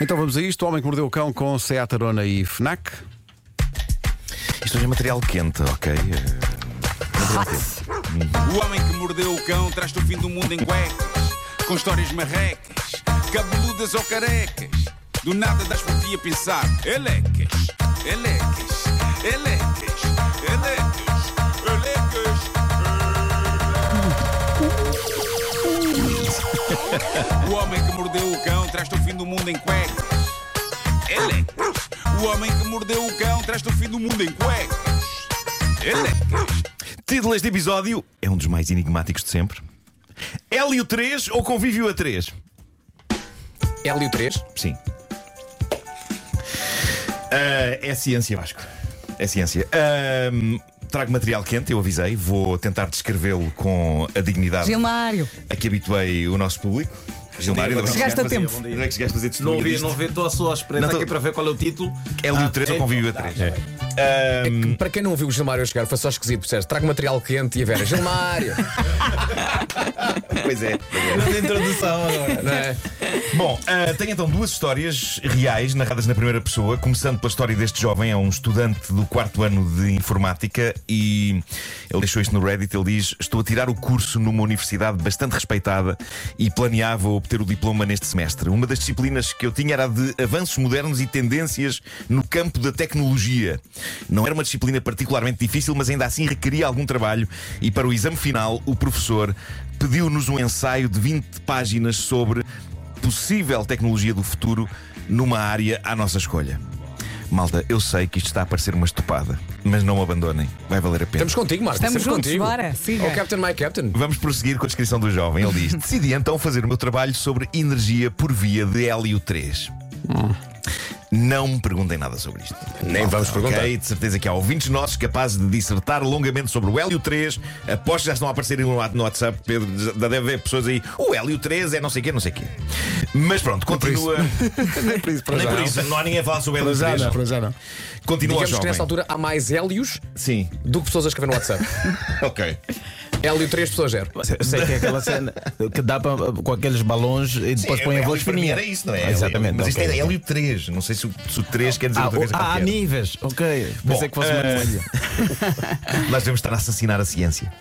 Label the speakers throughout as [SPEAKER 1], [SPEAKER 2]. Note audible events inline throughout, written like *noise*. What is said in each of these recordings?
[SPEAKER 1] Então vamos a isto: O Homem que Mordeu o Cão com Seat Arona e Fnac.
[SPEAKER 2] Isto hoje é material quente, ok? Eh, material quente.
[SPEAKER 3] O homem que mordeu o cão traz-te o fim do mundo em cuecas, com histórias marrecas, cabeludas ou carecas. Do nada das por ti a pensar, elecas, elecas, elecas, elecas, elecas. O homem que mordeu o cão traz-te o fim do mundo em cuecas. Elecas. O homem que mordeu o cão traz-te o fim do mundo em cuecas. Elecas.
[SPEAKER 2] Título deste episódio é um dos mais enigmáticos de sempre. Hélio 3 ou Convívio a 3?
[SPEAKER 4] Hélio 3.
[SPEAKER 2] Sim. Ah, é ciência, Vasco. É ciência. Ahm, trago material quente, eu avisei. Vou tentar descrevê-lo com a dignidade
[SPEAKER 5] Gilmário.
[SPEAKER 2] a que habituei o nosso público. Gilmário, ainda bem que
[SPEAKER 5] Chegaste a tempo.
[SPEAKER 2] ainda bem que chegaste a fazer
[SPEAKER 6] Não vi, não vi, estou só à espera
[SPEAKER 2] Não,
[SPEAKER 6] aqui para ver qual é o título.
[SPEAKER 2] Hélio
[SPEAKER 6] Ah,
[SPEAKER 2] 3 ou
[SPEAKER 6] é?
[SPEAKER 2] Convívio a 3? Ahm,
[SPEAKER 4] Para quem não ouviu o Gilmário a chegar, foi só esquisito. Percebes? Trago material quente e a Vera. Gilmário! *laughs*
[SPEAKER 2] pois é.
[SPEAKER 6] Grande introdução agora.
[SPEAKER 4] não é?
[SPEAKER 2] Bom, ah, tenho então duas histórias reais narradas na primeira pessoa, começando pela história deste jovem, é um estudante do quarto ano de informática e ele deixou isto no Reddit. Ele diz: Estou a tirar o curso numa universidade bastante respeitada e planeava obter o diploma neste semestre. Uma das disciplinas que eu tinha era de avanços modernos e tendências no campo da tecnologia. Não era uma disciplina particularmente difícil, mas ainda assim requeria algum trabalho e para o exame final o professor pediu-nos um ensaio de 20 páginas sobre possível tecnologia do futuro numa área à nossa escolha. Malta, eu sei que isto está a parecer uma estupada, mas não me abandonem, vai valer a pena.
[SPEAKER 4] Estamos contigo, Marcos.
[SPEAKER 5] Estamos
[SPEAKER 4] sempre
[SPEAKER 5] juntos,
[SPEAKER 4] contigo.
[SPEAKER 5] bora, siga.
[SPEAKER 4] Oh, Captain, my Captain.
[SPEAKER 2] Vamos prosseguir com a descrição do jovem. Ele diz: Decidi então fazer o meu trabalho sobre energia por via de hélio 3. Não me perguntem nada sobre isto.
[SPEAKER 4] Nem vamos perguntar.
[SPEAKER 2] Ok, de certeza que há ouvintes nossos capazes de dissertar longamente sobre o Hélio 3. Aposto que já estão a aparecer no WhatsApp, Pedro. Já deve haver pessoas aí. O Hélio 3 é não sei o quê, não sei o quê. Mas pronto, continua. *laughs*
[SPEAKER 1] Nem por isso, para
[SPEAKER 2] Nem
[SPEAKER 1] já.
[SPEAKER 2] por isso, não há ninguém a falar sobre o Hélio
[SPEAKER 1] já
[SPEAKER 2] 3.
[SPEAKER 1] não, para já não.
[SPEAKER 2] Continua
[SPEAKER 4] Digamos que
[SPEAKER 2] jovem.
[SPEAKER 4] nesta altura há mais Hélios
[SPEAKER 2] Sim,
[SPEAKER 4] do que pessoas a escrever no WhatsApp. *laughs*
[SPEAKER 2] ok.
[SPEAKER 4] Hélio 3, pessoas 0.
[SPEAKER 6] Eu sei que é aquela cena que dá para, com aqueles balões e depois
[SPEAKER 2] Sim,
[SPEAKER 6] põe a voz
[SPEAKER 2] para mim
[SPEAKER 6] fininha.
[SPEAKER 2] Era isso, não é?
[SPEAKER 6] Exatamente.
[SPEAKER 2] Mas isto
[SPEAKER 6] ok.
[SPEAKER 2] é Hélio 3. Não sei se o, se o 3 quer dizer
[SPEAKER 6] Ah,
[SPEAKER 2] outra coisa.
[SPEAKER 6] ah, há níveis, ok.
[SPEAKER 2] Bom,
[SPEAKER 6] Pensei que fosse uma
[SPEAKER 2] eh,
[SPEAKER 6] medalha. *laughs*
[SPEAKER 2] Nós devemos estar a assassinar a ciência.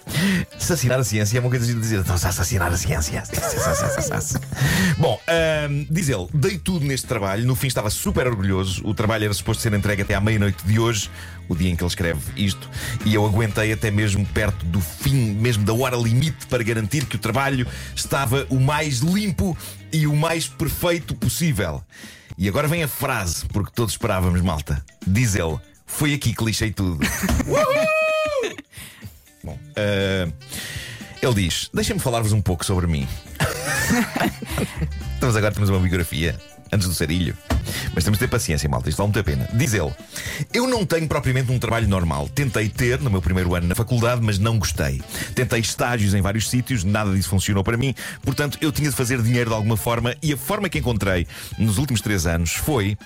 [SPEAKER 2] Assassinar a ciência é uma coisa de dizer, estamos a assassinar a ciência. *laughs* Bom, ahm, diz ele, dei tudo neste trabalho, no fim estava super orgulhoso. O trabalho era suposto ser entregue até à meia-noite de hoje, o dia em que ele escreve isto, e eu aguentei até mesmo perto do fim, mesmo da hora limite, para garantir que o trabalho estava o mais limpo e o mais perfeito possível. E agora vem a frase, porque todos esperávamos, malta. Diz ele, foi aqui que lixei tudo. *laughs* Bom, ah, ele diz: Deixem-me falar-vos um pouco sobre mim. Estamos agora temos uma biografia antes do sarilho. Mas temos de ter paciência, malta, isto vale muito a pena. Diz ele: Eu não tenho propriamente um trabalho normal. Tentei ter no meu primeiro ano na faculdade, mas não gostei. Tentei estágios em vários sítios, nada disso funcionou para mim. Portanto, eu tinha de fazer dinheiro de alguma forma e a forma que encontrei nos últimos três anos foi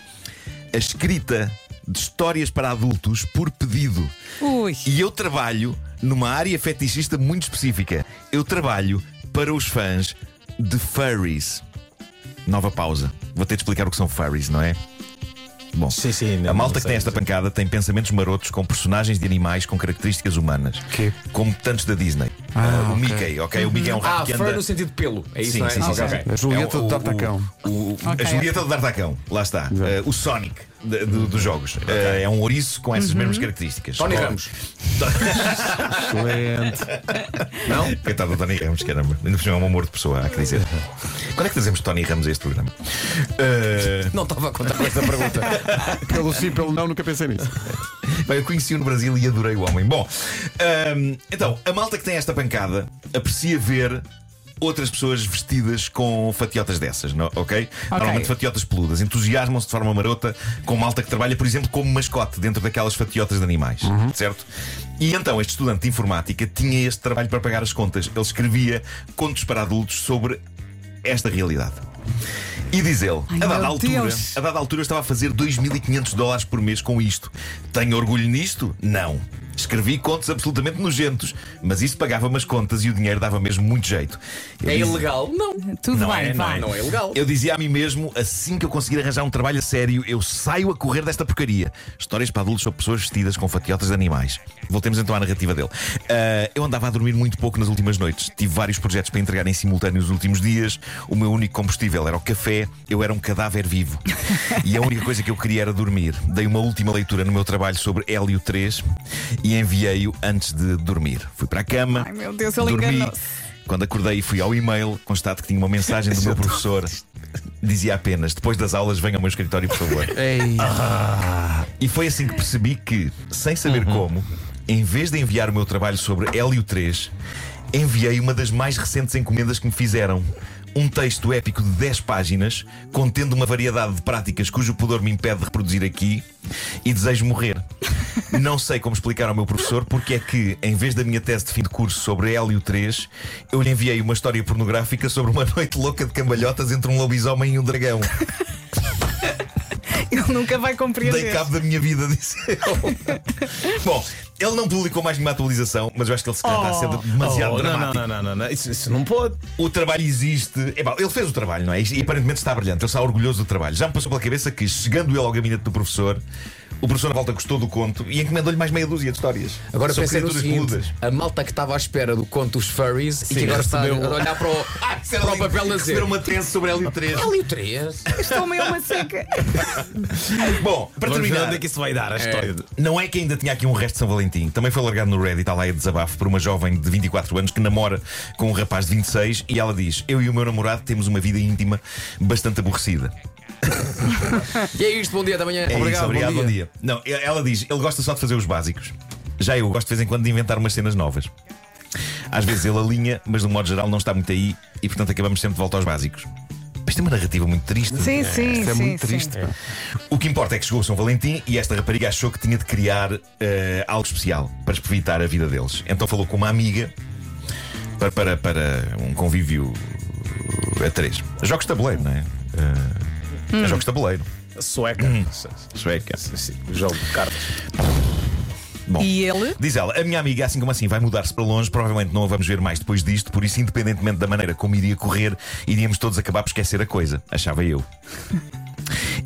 [SPEAKER 2] a escrita de histórias para adultos por pedido.
[SPEAKER 5] Ui.
[SPEAKER 2] E eu trabalho numa área fetichista muito específica. Eu trabalho para os fãs de furries. Nova pausa. Vou ter de explicar o que são furries, não é? Bom,
[SPEAKER 6] Sim, sim, não-
[SPEAKER 2] a malta que tem esta pancada tem pensamentos marotos com personagens de animais com características humanas.
[SPEAKER 1] Quê?
[SPEAKER 2] Como tantos da Disney.
[SPEAKER 1] Ah,
[SPEAKER 2] Uh, o
[SPEAKER 1] ok.
[SPEAKER 2] Mickey, ok? O Mickey é um rato
[SPEAKER 4] Ah,
[SPEAKER 2] que anda.
[SPEAKER 4] no sentido de pelo. É isso,
[SPEAKER 2] Sim,
[SPEAKER 4] não é?
[SPEAKER 2] sim, sim,
[SPEAKER 4] Ok,
[SPEAKER 2] sim.
[SPEAKER 1] A Julieta
[SPEAKER 2] É o-
[SPEAKER 1] do
[SPEAKER 2] o-
[SPEAKER 1] D'Artacão.
[SPEAKER 2] o- o-
[SPEAKER 5] Ok.
[SPEAKER 2] A Julieta do D'Artacão, lá está. Uh, o Sonic de- do- dos jogos. Uh, é um ouriço com essas mesmas características.
[SPEAKER 4] Tony Ramos.
[SPEAKER 1] Excelente.
[SPEAKER 2] Não? Coitado do Tony Ramos, caramba. Ainda por cima é um amor de pessoa, há que dizer. Quando é que trazemos Tony Ramos a este programa? Uh,
[SPEAKER 4] Não estava a contar com essa pergunta.
[SPEAKER 1] Pelo sim, pelo não, nunca pensei nisso.
[SPEAKER 2] Bem, eu conheci-o no Brasil e adorei o homem. Bom, ahm, então, a malta que tem esta pancada aprecia ver outras pessoas vestidas com fatiotas dessas, não- ok? Normalmente fatiotas peludas. Entusiasmam-se de forma marota com malta que trabalha, por exemplo, como mascote dentro daquelas fatiotas de animais, certo? E então este estudante de informática tinha este trabalho para pagar as contas. Ele escrevia contos para adultos sobre esta realidade. E diz ele,
[SPEAKER 5] Ai,
[SPEAKER 2] a dada altura,
[SPEAKER 5] Deus.
[SPEAKER 2] a dada altura eu estava a fazer 2.500 dólares por mês com isto. Tenho orgulho nisto? Não. Escrevi contos absolutamente nojentos, mas isso pagava-me as contas e o dinheiro dava mesmo muito jeito. Eu
[SPEAKER 4] É
[SPEAKER 2] dizia-
[SPEAKER 4] ilegal? Não.
[SPEAKER 5] Tudo
[SPEAKER 2] Não
[SPEAKER 5] bem,
[SPEAKER 2] é, não
[SPEAKER 5] vá.
[SPEAKER 2] é.
[SPEAKER 4] Não é ilegal.
[SPEAKER 2] Eu dizia a mim mesmo, assim que eu conseguir arranjar um trabalho a sério, eu saio a correr desta porcaria. Histórias para adultos sobre pessoas vestidas com fatiotas de animais. Voltemos então à narrativa dele. Ah, eu andava a dormir muito pouco nas últimas noites. Tive vários projetos para entregar em simultâneo nos últimos dias. O meu único combustível era o café. Eu era um cadáver vivo. E a única coisa que eu queria era dormir. Dei uma última leitura no meu trabalho sobre Hélio 3 e enviei-o antes de dormir. Fui para a cama.
[SPEAKER 5] Ai, meu Deus, ele enganou-se.
[SPEAKER 2] Quando acordei e fui ao e-mail, constato que tinha uma mensagem do meu professor. Dizia apenas: Depois das aulas, venha ao meu escritório, por favor. *laughs*
[SPEAKER 1] Ei.
[SPEAKER 2] E foi assim que percebi que, sem saber como, em vez de enviar o meu trabalho sobre Hélio 3, enviei uma das mais recentes encomendas que me fizeram. Um texto épico de 10 páginas, contendo uma variedade de práticas cujo pudor me impede de reproduzir aqui, e desejo morrer. Não sei como explicar ao meu professor porque é que, em vez da minha tese de fim de curso sobre Hélio 3, eu lhe enviei uma história pornográfica sobre uma *laughs* noite louca de cambalhotas entre um lobisomem e um dragão. *laughs*
[SPEAKER 5] Ele nunca vai
[SPEAKER 2] Dei
[SPEAKER 5] compreender.
[SPEAKER 2] cabo da minha vida, *laughs* disse ele. Bom, ele não publicou mais nenhuma atualização, mas eu acho que ele se calhar está a ser demasiado
[SPEAKER 6] Oh, não,
[SPEAKER 2] dramático.
[SPEAKER 6] não, não, não, não, não. Isso, isso não pode.
[SPEAKER 2] O trabalho existe. Epá, ele fez o trabalho, não é? E aparentemente está brilhante, ele está orgulhoso do trabalho. Já me passou pela cabeça que, chegando ele ao gabinete do professor, o professor na volta gostou do conto e encomendou-lhe mais meia dúzia de histórias.
[SPEAKER 4] Agora
[SPEAKER 2] sobre
[SPEAKER 4] pensei no
[SPEAKER 2] criaturas
[SPEAKER 4] seguinte:
[SPEAKER 2] peludas.
[SPEAKER 4] a malta que estava à espera do conto dos furries e
[SPEAKER 6] Sim,
[SPEAKER 4] que agora está a olhar para o, *laughs*
[SPEAKER 2] era
[SPEAKER 4] para o papel a dizer.
[SPEAKER 2] Receberam uma tese sobre Hélio 3.
[SPEAKER 4] Hélio 3.
[SPEAKER 5] Estou meio uma seca. *laughs*
[SPEAKER 2] Bom, para
[SPEAKER 6] Vamos
[SPEAKER 2] terminar.
[SPEAKER 6] onde é que isso vai dar a história. de-
[SPEAKER 2] Não é que ainda tinha aqui um resto de São Valentim. Também foi largado no Reddit, está lá em desabafo por uma jovem de 24 anos que namora com um rapaz de 26 e ela diz: Eu e o meu namorado temos uma vida íntima bastante aborrecida. *laughs*
[SPEAKER 4] E é isto, bom dia da manhã.
[SPEAKER 2] É
[SPEAKER 1] Obrigado,
[SPEAKER 2] isso, obrigado,
[SPEAKER 1] bom
[SPEAKER 2] bom
[SPEAKER 1] dia.
[SPEAKER 2] dia. Não, ela diz: Ele gosta só de fazer os básicos. Já eu gosto de vez em quando de inventar umas cenas novas. Às vezes ele alinha, mas de um modo geral não está muito aí e portanto acabamos sempre de volta aos básicos. Isto é uma narrativa muito triste.
[SPEAKER 5] Sim, sim,
[SPEAKER 1] Isto é
[SPEAKER 5] sim.
[SPEAKER 1] muito
[SPEAKER 5] sim.
[SPEAKER 1] triste.
[SPEAKER 2] O que importa é que chegou o São Valentim e esta rapariga achou que tinha de criar eh, algo especial para espevitar a vida deles. Então falou com uma amiga para, para, para um convívio a três. Jogos de tabuleiro, não é? Eh, é Jogos de tabuleiro.
[SPEAKER 6] Sueca.
[SPEAKER 2] Sueca.
[SPEAKER 6] Sim, sim, Jogo de cartas.
[SPEAKER 2] Bom.
[SPEAKER 5] E ele?
[SPEAKER 2] Diz ela, a minha amiga, assim como assim, vai mudar-se para longe, provavelmente não a vamos ver mais depois disto, por isso, independentemente da maneira como iria correr, iríamos todos acabar por esquecer a coisa, achava eu.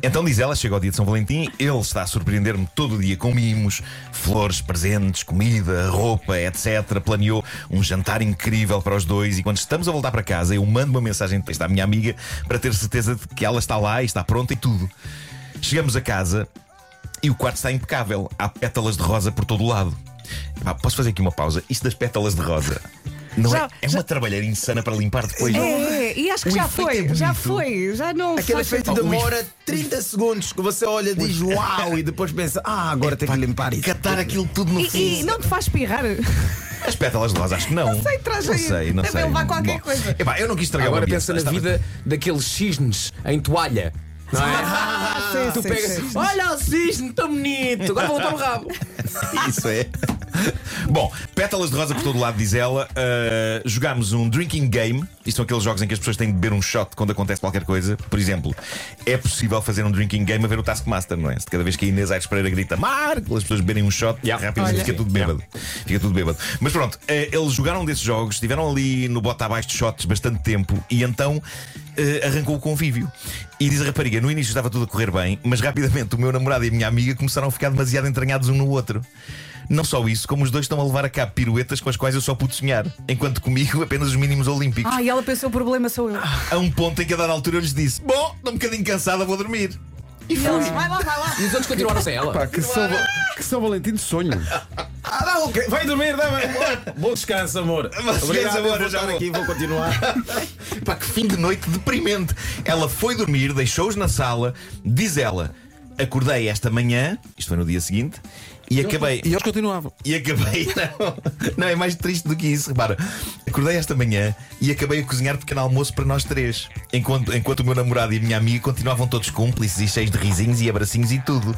[SPEAKER 2] Então diz ela, chega ao dia de São Valentim, ele está a surpreender-me todo o dia com mimos, flores, presentes, comida, roupa, etc. Planeou um jantar incrível para os dois e quando estamos a voltar para casa, eu mando uma mensagem de texto à minha amiga para ter certeza de que ela está lá e está pronta e tudo. Chegamos a casa e o quarto está impecável. Há pétalas de rosa por todo o lado. Posso fazer aqui uma pausa? Isto das pétalas de rosa. Não
[SPEAKER 5] Já-
[SPEAKER 2] é, é uma trabalheira insana para limpar depois.
[SPEAKER 5] É, e acho que
[SPEAKER 2] O
[SPEAKER 5] já foi,
[SPEAKER 2] é
[SPEAKER 5] já foi, já não
[SPEAKER 6] Aquele efeito demora 30 segundos que você olha, diz uau e depois pensa, ah, agora tem que limpar isso.
[SPEAKER 2] Catar aquilo tudo no
[SPEAKER 5] E,
[SPEAKER 2] fim.
[SPEAKER 5] e não te faz espirrar?
[SPEAKER 2] As pétalas de rosa, acho que não. *laughs* Não
[SPEAKER 5] sei, traz
[SPEAKER 2] não
[SPEAKER 5] aí.
[SPEAKER 2] sei, não
[SPEAKER 5] Deve
[SPEAKER 2] sei.
[SPEAKER 5] levar qualquer
[SPEAKER 2] Bom,
[SPEAKER 5] coisa.
[SPEAKER 2] epá, eu não quis estragar
[SPEAKER 4] Agora pensa na
[SPEAKER 2] estava-
[SPEAKER 4] vida daqueles cisnes em toalha. Não é? *laughs*
[SPEAKER 5] Ah, sim,
[SPEAKER 4] tu
[SPEAKER 5] sim,
[SPEAKER 4] pegas,
[SPEAKER 5] sim, sim.
[SPEAKER 4] olha o cisne, tão bonito, agora vou o rabo. *laughs*
[SPEAKER 2] Isso é. *laughs* Bom, pétalas de rosa por todo lado, diz ela. Uh, jogámos um drinking game. Isto são aqueles jogos em que as pessoas têm de beber um shot quando acontece qualquer coisa. Por exemplo, é possível fazer um drinking game a ver o Taskmaster, não é? Cada vez que a Inês Aires Pereira grita Marco, as pessoas beberem um shot,
[SPEAKER 4] Yeah.
[SPEAKER 2] rapidamente
[SPEAKER 5] Olha.
[SPEAKER 2] fica tudo bêbado. Fica tudo bêbado. Mas pronto, uh, eles jogaram desses jogos, estiveram ali no bota abaixo de shots bastante tempo e então. uh, arrancou o convívio. E diz a rapariga: no início estava tudo a correr bem, mas rapidamente o meu namorado e a minha amiga começaram a ficar demasiado entranhados um no outro. Não só isso, como os dois estão a levar a cabo piruetas com as quais eu só pude sonhar, enquanto comigo apenas os mínimos olímpicos.
[SPEAKER 5] Ah, e ela pensou: o problema sou eu.
[SPEAKER 2] A um ponto em que a dada altura eu lhes disse: Bom, estou um bocadinho cansada, vou dormir.
[SPEAKER 5] E eles, vai lá, vai lá.
[SPEAKER 4] E os outros continuaram sem ela.
[SPEAKER 1] Pá, que São, que São Valentim de sonho.
[SPEAKER 6] Ah, não, ok. Vai dormir, dá Bom descanso, amor.
[SPEAKER 2] descanso,
[SPEAKER 6] Obrigado,
[SPEAKER 2] amor,
[SPEAKER 6] vou
[SPEAKER 2] eu já vou.
[SPEAKER 6] aqui vou continuar.
[SPEAKER 2] Pá, que fim de noite deprimente. Ela foi dormir, deixou-os na sala, diz ela: Acordei esta manhã, isto foi no dia seguinte, e acabei.
[SPEAKER 1] E eles continuavam.
[SPEAKER 2] E acabei. *laughs* Não, não, é mais triste do que isso. Repara, acordei esta manhã e acabei a cozinhar pequeno almoço para nós três. Enquanto, enquanto o meu namorado e a minha amiga continuavam todos cúmplices e cheios de risinhos e abracinhos e tudo.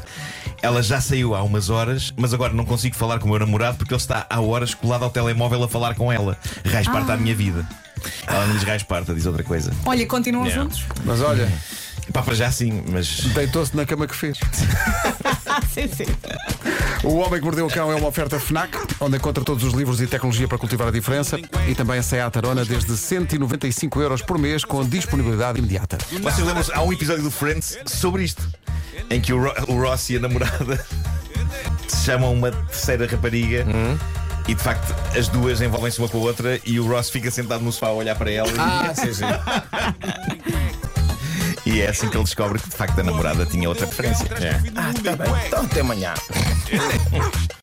[SPEAKER 2] Ela já saiu há umas horas, mas agora não consigo falar com o meu namorado porque ele está há horas colado ao telemóvel a falar com ela. Rasparta a minha vida. Ela não diz rasparta, diz outra coisa.
[SPEAKER 5] Olha, continuam
[SPEAKER 2] Yeah.
[SPEAKER 5] juntos.
[SPEAKER 1] Mas olha,
[SPEAKER 2] Pá, para já sim, mas.
[SPEAKER 1] Deitou-se na cama que fez. *laughs*
[SPEAKER 5] Sim, sim.
[SPEAKER 1] O Homem que Mordeu o Cão é uma oferta FNAC, onde encontra todos os livros e tecnologia para cultivar a diferença. E também a Seat Arona desde 195 euros por mês, com disponibilidade imediata.
[SPEAKER 2] Vocês lembram-se? Há um episódio do Friends sobre isto, em que o, Ro- o Ross e a namorada se *laughs* chamam uma terceira rapariga. E de facto as duas envolvem-se uma com a outra e o Ross fica sentado no sofá a olhar para ela e-
[SPEAKER 4] Ah, sim, sim. *laughs*
[SPEAKER 2] e, é assim que ele descobre que de facto a namorada tinha outra preferência.
[SPEAKER 3] Mundo em
[SPEAKER 6] Tá bem, então até amanhã. *laughs*